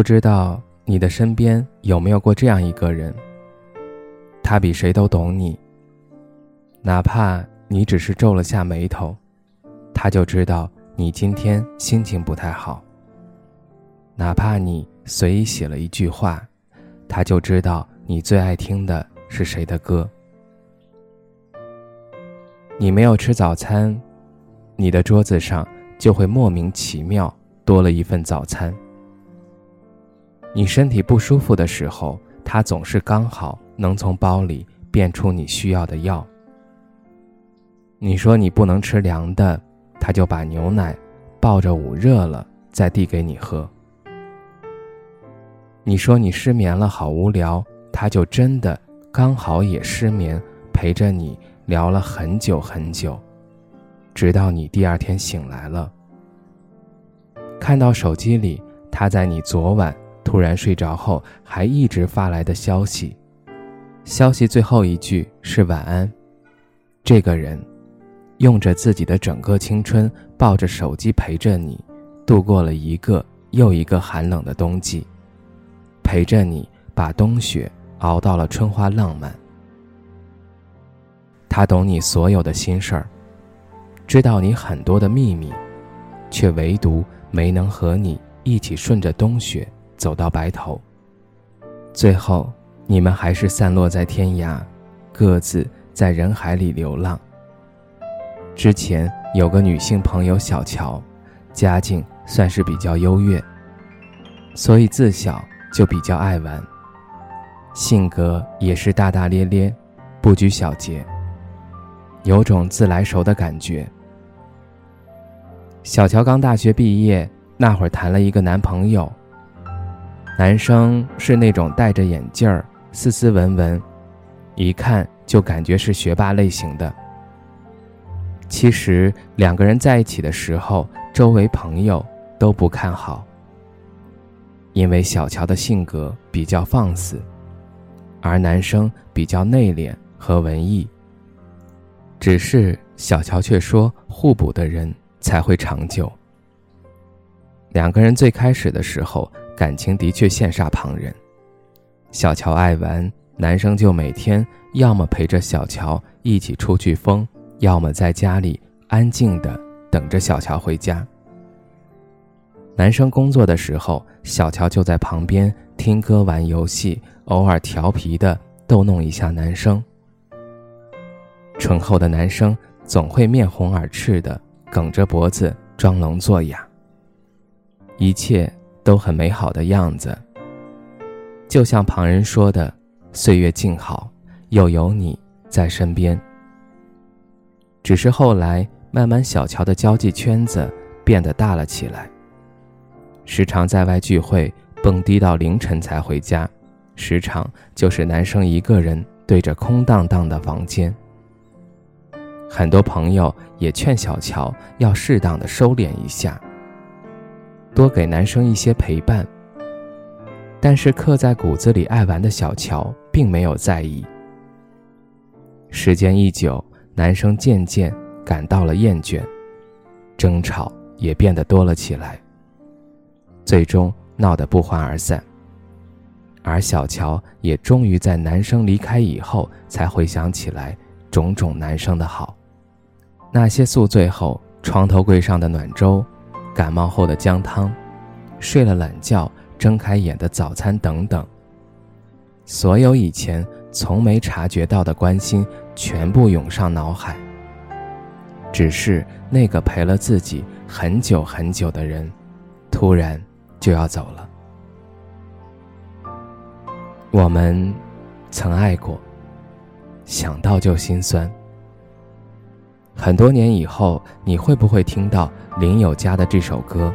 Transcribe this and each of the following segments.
不知道你的身边有没有过这样一个人？他比谁都懂你。哪怕你只是皱了下眉头，他就知道你今天心情不太好。哪怕你随意写了一句话，他就知道你最爱听的是谁的歌。你没有吃早餐，你的桌子上就会莫名其妙多了一份早餐。你身体不舒服的时候，他总是刚好能从包里变出你需要的药。你说你不能吃凉的，他就把牛奶抱着捂热了再递给你喝。你说你失眠了，好无聊，他就真的刚好也失眠，陪着你聊了很久很久，直到你第二天醒来了，看到手机里他在你昨晚。突然睡着后，还一直发来的消息，消息最后一句是晚安。这个人，用着自己的整个青春，抱着手机陪着你，度过了一个又一个寒冷的冬季，陪着你把冬雪熬到了春花浪漫。他懂你所有的心事儿，知道你很多的秘密，却唯独没能和你一起顺着冬雪。走到白头，最后你们还是散落在天涯，各自在人海里流浪。之前有个女性朋友小乔，家境算是比较优越，所以自小就比较爱玩，性格也是大大咧咧，不拘小节，有种自来熟的感觉。小乔刚大学毕业那会儿，谈了一个男朋友。男生是那种戴着眼镜儿、斯斯文文，一看就感觉是学霸类型的。其实两个人在一起的时候，周围朋友都不看好，因为小乔的性格比较放肆，而男生比较内敛和文艺。只是小乔却说，互补的人才会长久。两个人最开始的时候。感情的确羡煞旁人。小乔爱玩，男生就每天要么陪着小乔一起出去疯，要么在家里安静的等着小乔回家。男生工作的时候，小乔就在旁边听歌、玩游戏，偶尔调皮的逗弄一下男生。醇厚的男生总会面红耳赤的，梗着脖子装聋作哑。一切。都很美好的样子，就像旁人说的，岁月静好，又有你在身边。只是后来慢慢，小乔的交际圈子变得大了起来，时常在外聚会，蹦迪到凌晨才回家，时常就是男生一个人对着空荡荡的房间。很多朋友也劝小乔要适当的收敛一下。多给男生一些陪伴，但是刻在骨子里爱玩的小乔并没有在意。时间一久，男生渐渐感到了厌倦，争吵也变得多了起来，最终闹得不欢而散。而小乔也终于在男生离开以后，才回想起来种种男生的好，那些宿醉后床头柜上的暖粥。感冒后的姜汤，睡了懒觉睁开眼的早餐等等，所有以前从没察觉到的关心，全部涌上脑海。只是那个陪了自己很久很久的人，突然就要走了。我们曾爱过，想到就心酸。很多年以后，你会不会听到林宥嘉的这首歌？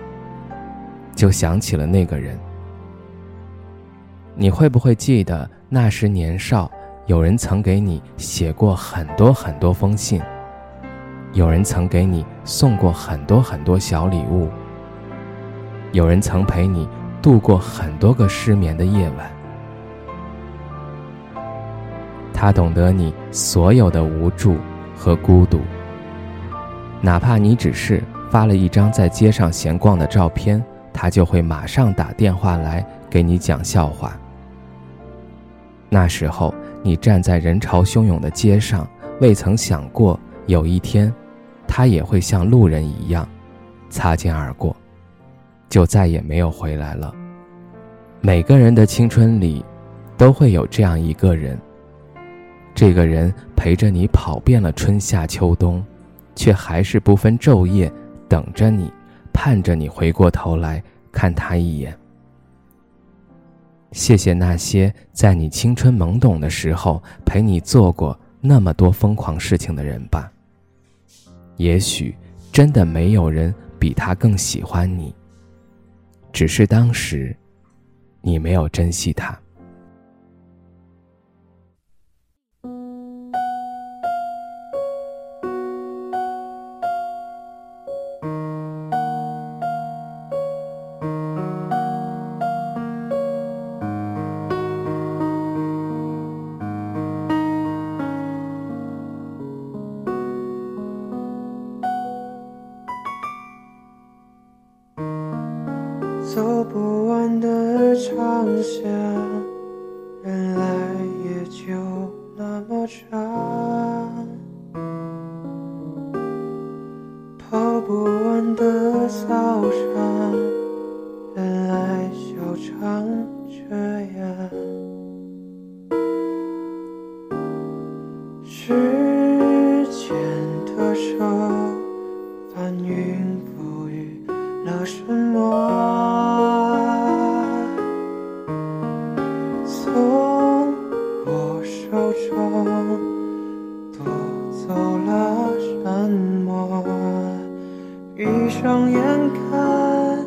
就想起了那个人。你会不会记得那时年少，有人曾给你写过很多很多封信，有人曾给你送过很多很多小礼物，有人曾陪你度过很多个失眠的夜晚。他懂得你所有的无助和孤独，哪怕你只是发了一张在街上闲逛的照片，他就会马上打电话来给你讲笑话。那时候，你站在人潮汹涌的街上，未曾想过有一天，他也会像路人一样擦肩而过，就再也没有回来了。每个人的青春里，都会有这样一个人。这个人陪着你跑遍了春夏秋冬，却还是不分昼夜等着你，盼着你回过头来看他一眼。谢谢那些在你青春懵懂的时候陪你做过那么多疯狂事情的人吧。也许真的没有人比他更喜欢你，只是当时你没有珍惜他。手翻云覆雨了什么？从我手中夺走了什么？闭上眼看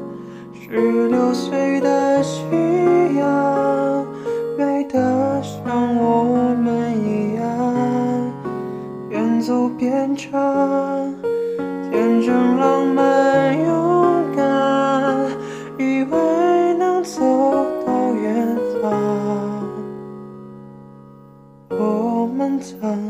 十六岁变成，天真浪漫勇敢，以为能走到远方。我们曾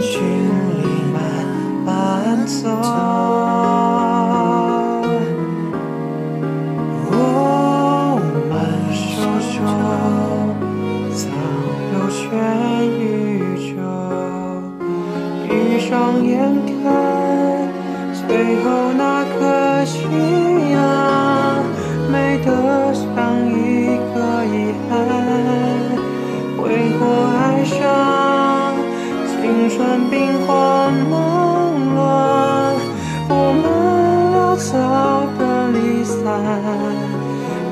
心里慢慢走。我们手中曾有全宇宙，闭上眼看最后那。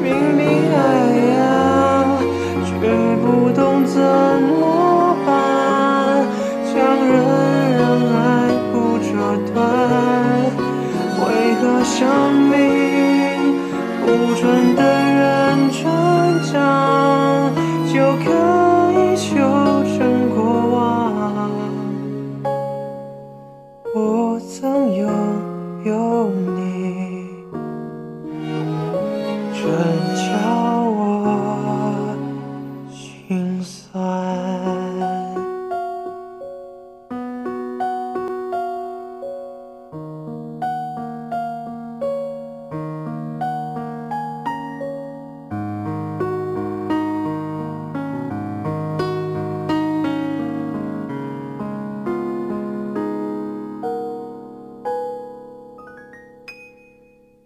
明明爱呀，却不懂怎么办，强忍让爱不折断，为何生命？